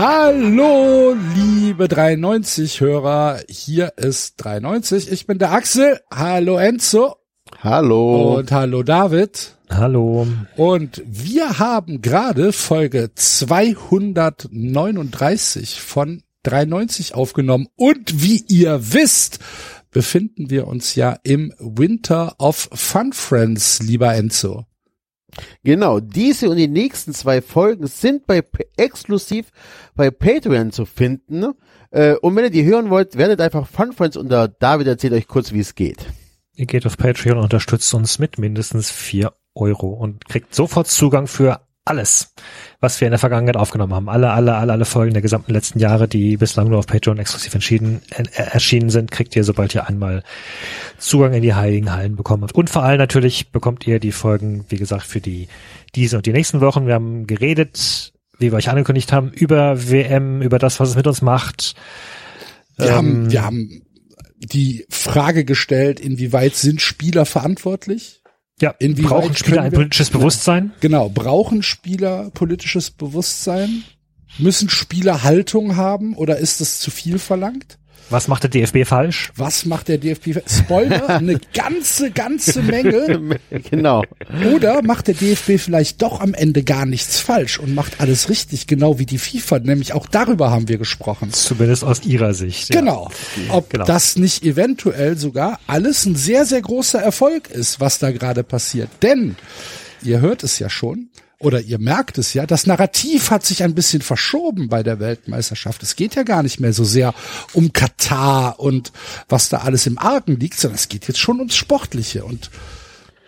Hallo, liebe 93-Hörer. Hier ist 93. Ich bin der Axel. Hallo, Enzo. Hallo. Und hallo, David. Hallo. Und wir haben gerade Folge 239 von 93 aufgenommen. Und wie ihr wisst, befinden wir uns ja im Winter of Fun Friends, lieber Enzo. Genau, diese und die nächsten zwei Folgen sind bei exklusiv bei Patreon zu finden. Äh, und wenn ihr die hören wollt, werdet einfach Fun Friends unter David erzählt euch kurz, wie es geht. Ihr geht auf Patreon und unterstützt uns mit mindestens vier Euro und kriegt sofort Zugang für alles, was wir in der Vergangenheit aufgenommen haben. Alle, alle, alle, alle Folgen der gesamten letzten Jahre, die bislang nur auf Patreon exklusiv entschieden, äh, erschienen sind, kriegt ihr, sobald ihr einmal Zugang in die Heiligen Hallen bekommen habt. Und vor allem natürlich bekommt ihr die Folgen, wie gesagt, für die diese und die nächsten Wochen. Wir haben geredet, wie wir euch angekündigt haben, über WM, über das, was es mit uns macht. Wir ähm, haben, wir haben die Frage gestellt, inwieweit sind Spieler verantwortlich? Ja, Inwieweit brauchen Spieler ein politisches Bewusstsein? Genau, brauchen Spieler politisches Bewusstsein? Müssen Spieler Haltung haben oder ist das zu viel verlangt? Was macht der DFB falsch? Was macht der DFB? Spoiler, eine ganze, ganze Menge. genau. Oder macht der DFB vielleicht doch am Ende gar nichts falsch und macht alles richtig, genau wie die FIFA. Nämlich auch darüber haben wir gesprochen. Zumindest aus ihrer Sicht. Ja. Genau. Ob genau. das nicht eventuell sogar alles ein sehr, sehr großer Erfolg ist, was da gerade passiert. Denn, ihr hört es ja schon, oder ihr merkt es ja, das Narrativ hat sich ein bisschen verschoben bei der Weltmeisterschaft. Es geht ja gar nicht mehr so sehr um Katar und was da alles im Argen liegt, sondern es geht jetzt schon ums Sportliche. Und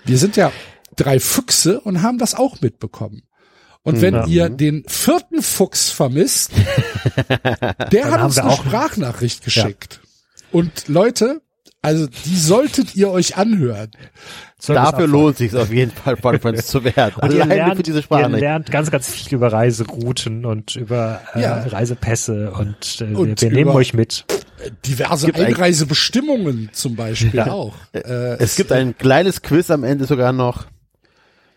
wir sind ja drei Füchse und haben das auch mitbekommen. Und wenn ja. ihr den vierten Fuchs vermisst, der hat uns eine Sprachnachricht geschickt. Ja. Und Leute, also die solltet ihr euch anhören. Dafür lohnt sich auf jeden Fall, Podfriends zu werden. Und ihr lernt, für diese Sprache. Ihr lernt ganz, ganz viel über Reiserouten und über äh, ja. Reisepässe und, äh, und wir, wir nehmen euch mit. Diverse Einreisebestimmungen zum Beispiel ja. auch. Äh, es, es gibt ein kleines Quiz am Ende sogar noch.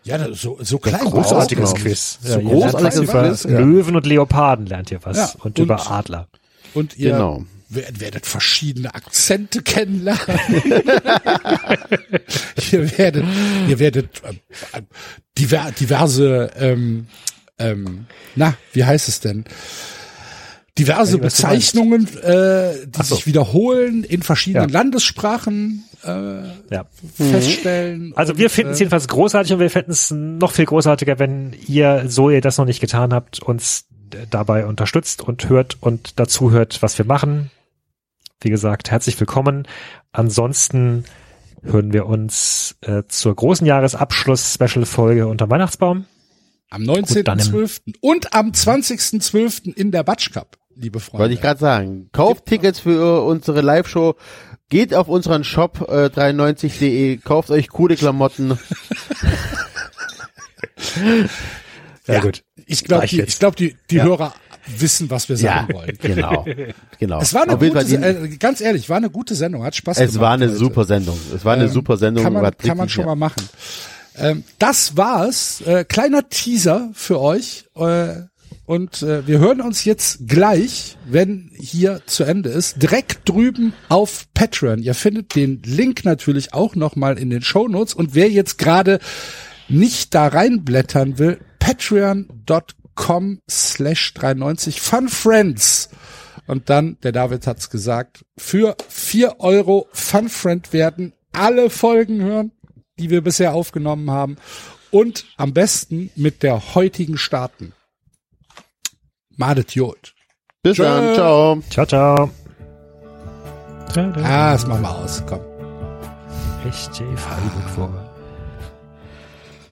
Ja, so, so klein. Großartiges Quiz. So ja, großartiges Quiz. Über Löwen und Leoparden lernt ihr was. Ja, und, und über Adler. Und ihr genau werdet verschiedene Akzente kennenlernen. ihr werdet, ihr werdet äh, diver, diverse, ähm, ähm, na, wie heißt es denn? Diverse Bezeichnungen, äh, die so. sich wiederholen in verschiedenen ja. Landessprachen äh, ja. feststellen. Also wir finden es äh, jedenfalls großartig und wir finden es noch viel großartiger, wenn ihr, so ihr das noch nicht getan habt, uns dabei unterstützt und hört und dazu hört, was wir machen. Wie gesagt, herzlich willkommen. Ansonsten hören wir uns äh, zur großen Jahresabschluss-Special-Folge unter Weihnachtsbaum. Am 19.12. Und, am 20.12. in der Batsch Cup, liebe Freunde. Wollte ich gerade sagen. Kauft Tickets für unsere Live-Show. Geht auf unseren Shop äh, 93.de, kauft euch coole Klamotten. ja, ja, gut. Ich glaube, die, ich glaub, die, die ja. Hörer wissen, was wir sagen ja, wollen. Genau, genau. Es war eine gute, äh, ganz ehrlich, war eine gute Sendung, hat Spaß es gemacht. Es war eine heute. super Sendung. Es war eine ähm, super Sendung. Kann man, kann man schon mal machen. Ähm, das war's. Äh, kleiner Teaser für euch. Äh, und äh, wir hören uns jetzt gleich, wenn hier zu Ende ist, direkt drüben auf Patreon. Ihr findet den Link natürlich auch nochmal in den Show Notes. Und wer jetzt gerade nicht da reinblättern will, patreon.com com slash 93 Fun Friends. Und dann, der David hat's gesagt, für vier Euro Fun Friend werden, alle Folgen hören, die wir bisher aufgenommen haben und am besten mit der heutigen starten. Madet Jod. Bis Tschö. dann, ciao. Ciao, ciao. Ah, das machen wir aus, komm. Echt, Freiburg vor.